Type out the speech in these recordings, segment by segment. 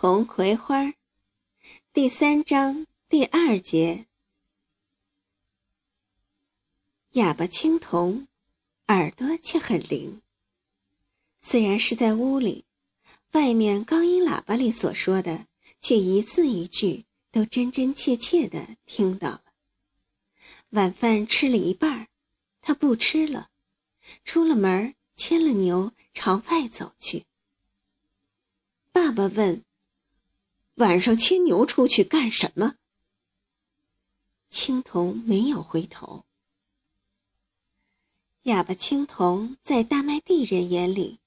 童葵花第三章第二节。哑巴青铜，耳朵却很灵。虽然是在屋里，外面高音喇叭里所说的，却一字一句都真真切切的听到了。晚饭吃了一半，他不吃了，出了门，牵了牛朝外走去。爸爸问：“晚上牵牛出去干什么？”青铜没有回头。哑巴青铜在大麦地人眼里，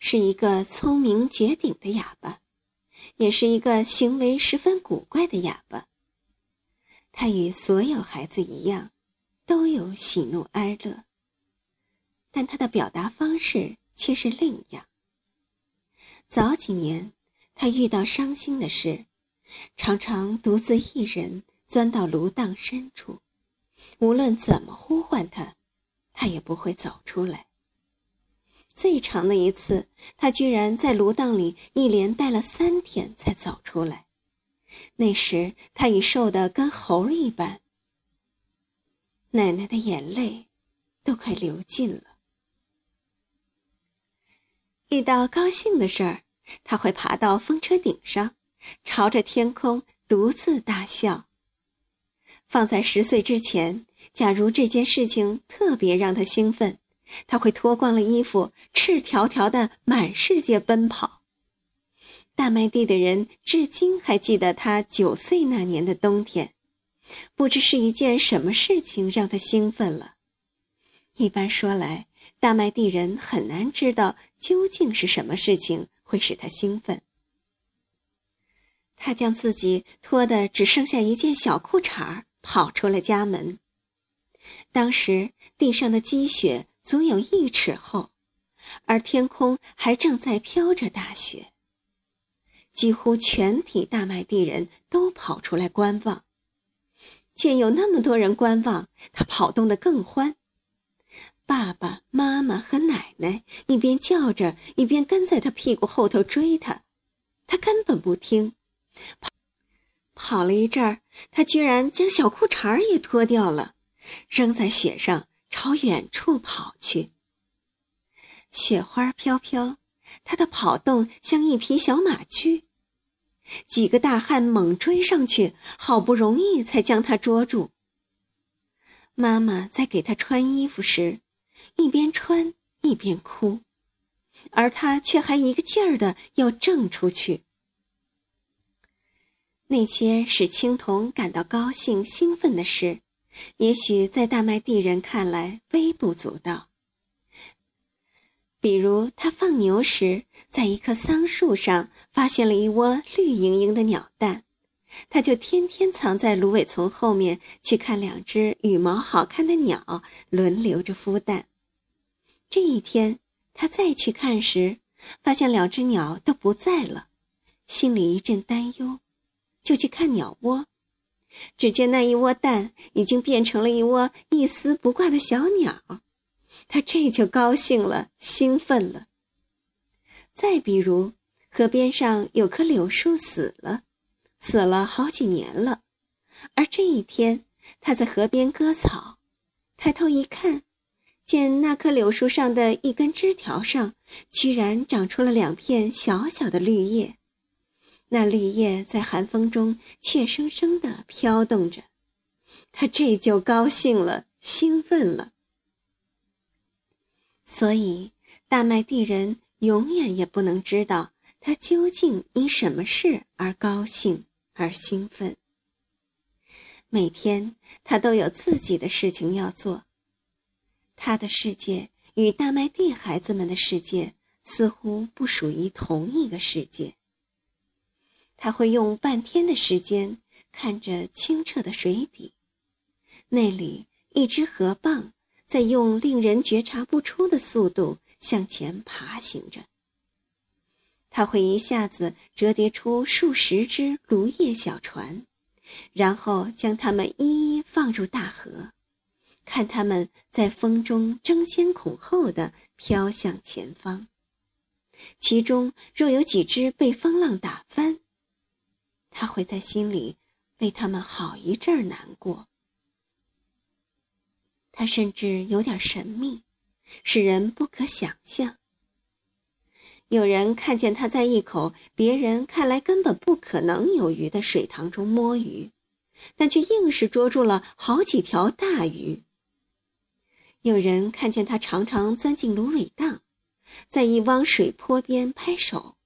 是一个聪明绝顶的哑巴，也是一个行为十分古怪的哑巴。他与所有孩子一样，都有喜怒哀乐，但他的表达方式却是另样。早几年，他遇到伤心的事，常常独自一人钻到芦荡深处，无论怎么呼唤他，他也不会走出来。最长的一次，他居然在芦荡里一连待了三天才走出来。那时他已瘦得跟猴一般。奶奶的眼泪都快流尽了。遇到高兴的事儿，他会爬到风车顶上，朝着天空独自大笑。放在十岁之前，假如这件事情特别让他兴奋，他会脱光了衣服，赤条条的满世界奔跑。大麦地的人至今还记得他九岁那年的冬天，不知是一件什么事情让他兴奋了。一般说来。大麦地人很难知道究竟是什么事情会使他兴奋。他将自己脱得只剩下一件小裤衩儿，跑出了家门。当时地上的积雪足有一尺厚，而天空还正在飘着大雪。几乎全体大麦地人都跑出来观望。见有那么多人观望，他跑动得更欢。爸爸妈妈和奶奶一边叫着，一边跟在他屁股后头追他，他根本不听。跑跑了一阵儿，他居然将小裤衩也脱掉了，扔在雪上，朝远处跑去。雪花飘飘，他的跑动像一匹小马驹。几个大汉猛追上去，好不容易才将他捉住。妈妈在给他穿衣服时。一边穿一边哭，而他却还一个劲儿的要挣出去。那些使青铜感到高兴兴奋的事，也许在大麦地人看来微不足道。比如，他放牛时，在一棵桑树上发现了一窝绿莹莹的鸟蛋，他就天天藏在芦苇丛后面去看两只羽毛好看的鸟轮流着孵蛋。这一天，他再去看时，发现两只鸟都不在了，心里一阵担忧，就去看鸟窝。只见那一窝蛋已经变成了一窝一丝不挂的小鸟，他这就高兴了，兴奋了。再比如，河边上有棵柳树死了，死了好几年了，而这一天，他在河边割草，抬头一看。见那棵柳树上的一根枝条上，居然长出了两片小小的绿叶，那绿叶在寒风中怯生生地飘动着，他这就高兴了，兴奋了。所以，大麦地人永远也不能知道他究竟因什么事而高兴而兴奋。每天，他都有自己的事情要做。他的世界与大麦地孩子们的世界似乎不属于同一个世界。他会用半天的时间看着清澈的水底，那里一只河蚌在用令人觉察不出的速度向前爬行着。他会一下子折叠出数十只芦叶小船，然后将它们一一放入大河。看它们在风中争先恐后的飘向前方，其中若有几只被风浪打翻，他会在心里为他们好一阵难过。他甚至有点神秘，使人不可想象。有人看见他在一口别人看来根本不可能有鱼的水塘中摸鱼，但却硬是捉住了好几条大鱼。有人看见他常常钻进芦苇荡，在一汪水坡边拍手，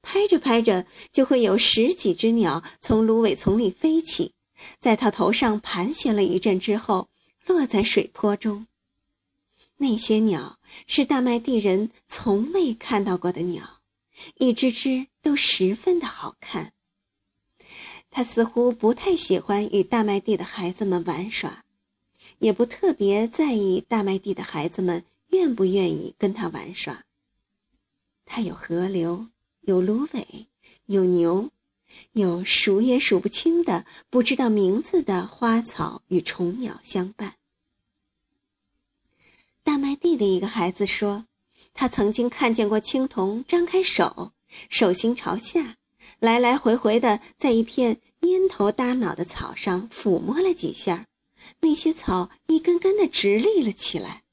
拍着拍着就会有十几只鸟从芦苇丛里飞起，在他头上盘旋了一阵之后，落在水坡中。那些鸟是大麦地人从未看到过的鸟，一只只都十分的好看。他似乎不太喜欢与大麦地的孩子们玩耍。也不特别在意大麦地的孩子们愿不愿意跟他玩耍。他有河流，有芦苇，有牛，有数也数不清的不知道名字的花草与虫鸟相伴。大麦地的一个孩子说，他曾经看见过青铜张开手，手心朝下，来来回回的在一片蔫头耷脑的草上抚摸了几下。那些草一根根的直立了起来。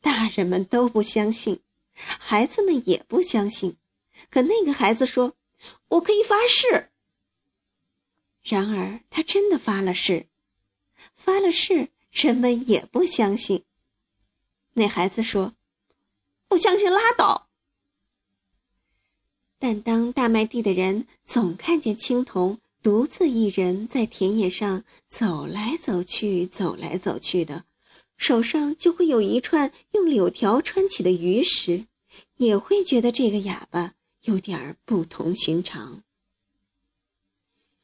大人们都不相信，孩子们也不相信。可那个孩子说：“我可以发誓。”然而他真的发了誓，发了誓，人们也不相信。那孩子说：“不相信拉倒。”但当大麦地的人总看见青铜。独自一人在田野上走来走去，走来走去的，手上就会有一串用柳条穿起的鱼食，也会觉得这个哑巴有点儿不同寻常。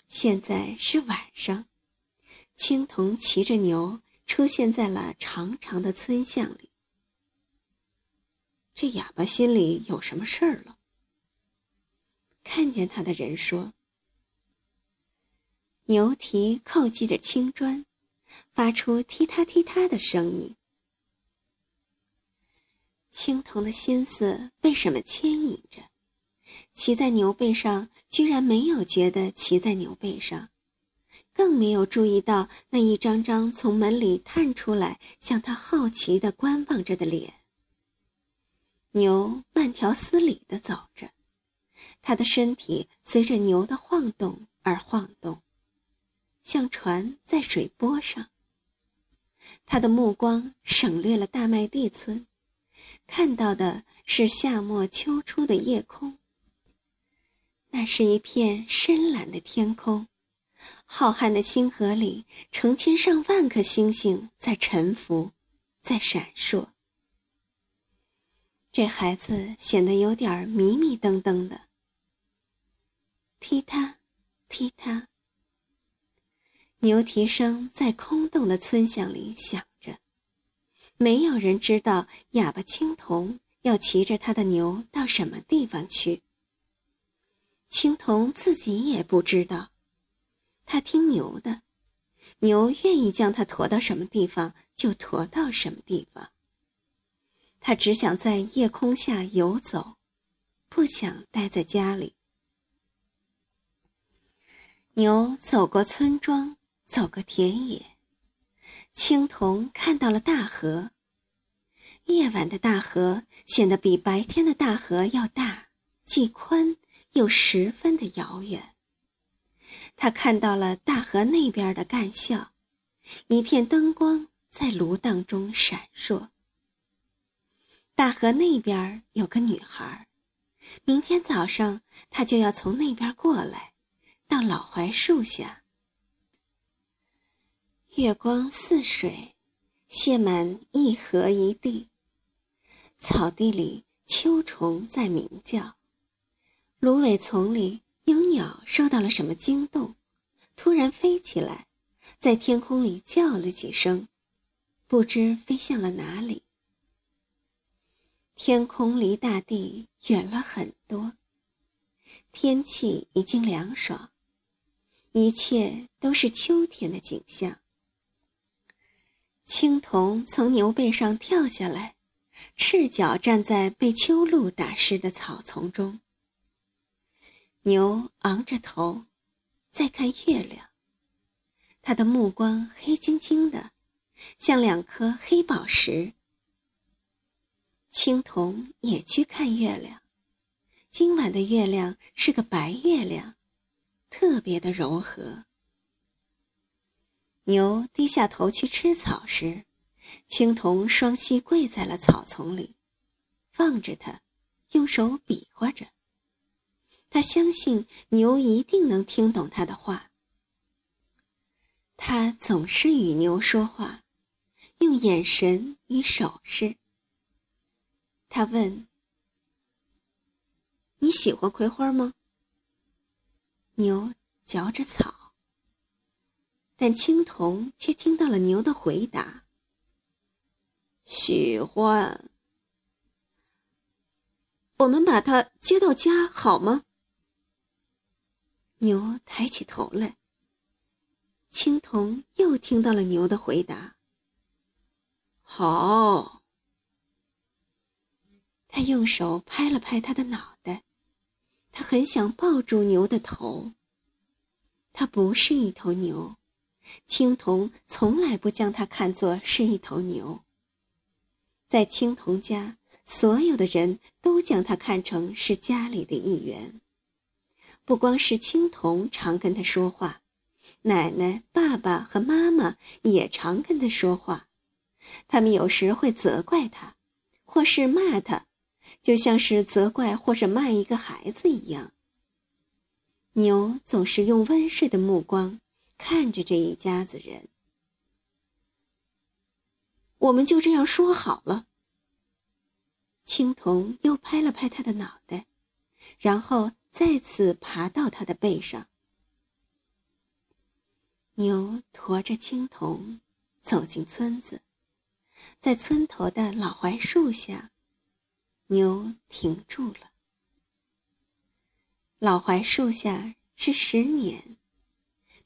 现在是晚上，青铜骑着牛出现在了长长的村巷里。这哑巴心里有什么事儿了？看见他的人说。牛蹄叩击着青砖，发出踢踏踢踏的声音。青铜的心思被什么牵引着？骑在牛背上，居然没有觉得骑在牛背上，更没有注意到那一张张从门里探出来向他好奇的观望着的脸。牛慢条斯理的走着，他的身体随着牛的晃动而晃动。像船在水波上。他的目光省略了大麦地村，看到的是夏末秋初的夜空。那是一片深蓝的天空，浩瀚的星河里，成千上万颗星星在沉浮，在闪烁。这孩子显得有点迷迷瞪瞪的。踢他，踢他。牛蹄声在空洞的村巷里响着，没有人知道哑巴青铜要骑着他的牛到什么地方去。青铜自己也不知道，他听牛的，牛愿意将他驮到什么地方就驮到什么地方。他只想在夜空下游走，不想待在家里。牛走过村庄。走个田野，青铜看到了大河。夜晚的大河显得比白天的大河要大，既宽又十分的遥远。他看到了大河那边的干校，一片灯光在芦荡中闪烁。大河那边有个女孩，明天早上她就要从那边过来，到老槐树下。月光似水，泻满一河一地。草地里秋虫在鸣叫，芦苇丛里有鸟受到了什么惊动，突然飞起来，在天空里叫了几声，不知飞向了哪里。天空离大地远了很多，天气已经凉爽，一切都是秋天的景象。青铜从牛背上跳下来，赤脚站在被秋露打湿的草丛中。牛昂着头，在看月亮。他的目光黑晶晶的，像两颗黑宝石。青铜也去看月亮，今晚的月亮是个白月亮，特别的柔和。牛低下头去吃草时，青铜双膝跪在了草丛里，望着他，用手比划着。他相信牛一定能听懂他的话。他总是与牛说话，用眼神与手势。他问：“你喜欢葵花吗？”牛嚼着草，但青铜却听到了牛的回答：“喜欢。”我们把它接到家好吗？牛抬起头来。青铜又听到了牛的回答：“好。”他用手拍了拍他的脑袋，他很想抱住牛的头。他不是一头牛，青铜从来不将它看作是一头牛。在青铜家，所有的人都将它看成是家里的一员。不光是青铜常跟他说话，奶奶、爸爸和妈妈也常跟他说话。他们有时会责怪他，或是骂他，就像是责怪或者骂一个孩子一样。牛总是用温顺的目光看着这一家子人。我们就这样说好了。青铜又拍了拍他的脑袋，然后。再次爬到他的背上，牛驮着青铜走进村子，在村头的老槐树下，牛停住了。老槐树下是石碾，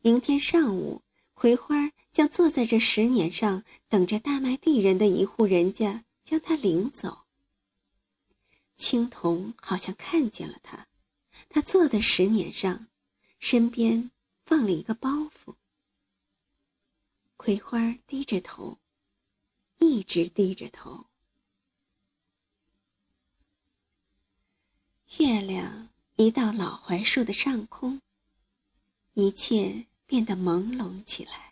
明天上午，葵花将坐在这石碾上，等着大麦地人的一户人家将它领走。青铜好像看见了他。他坐在石碾上，身边放了一个包袱。葵花低着头，一直低着头。月亮移到老槐树的上空，一切变得朦胧起来。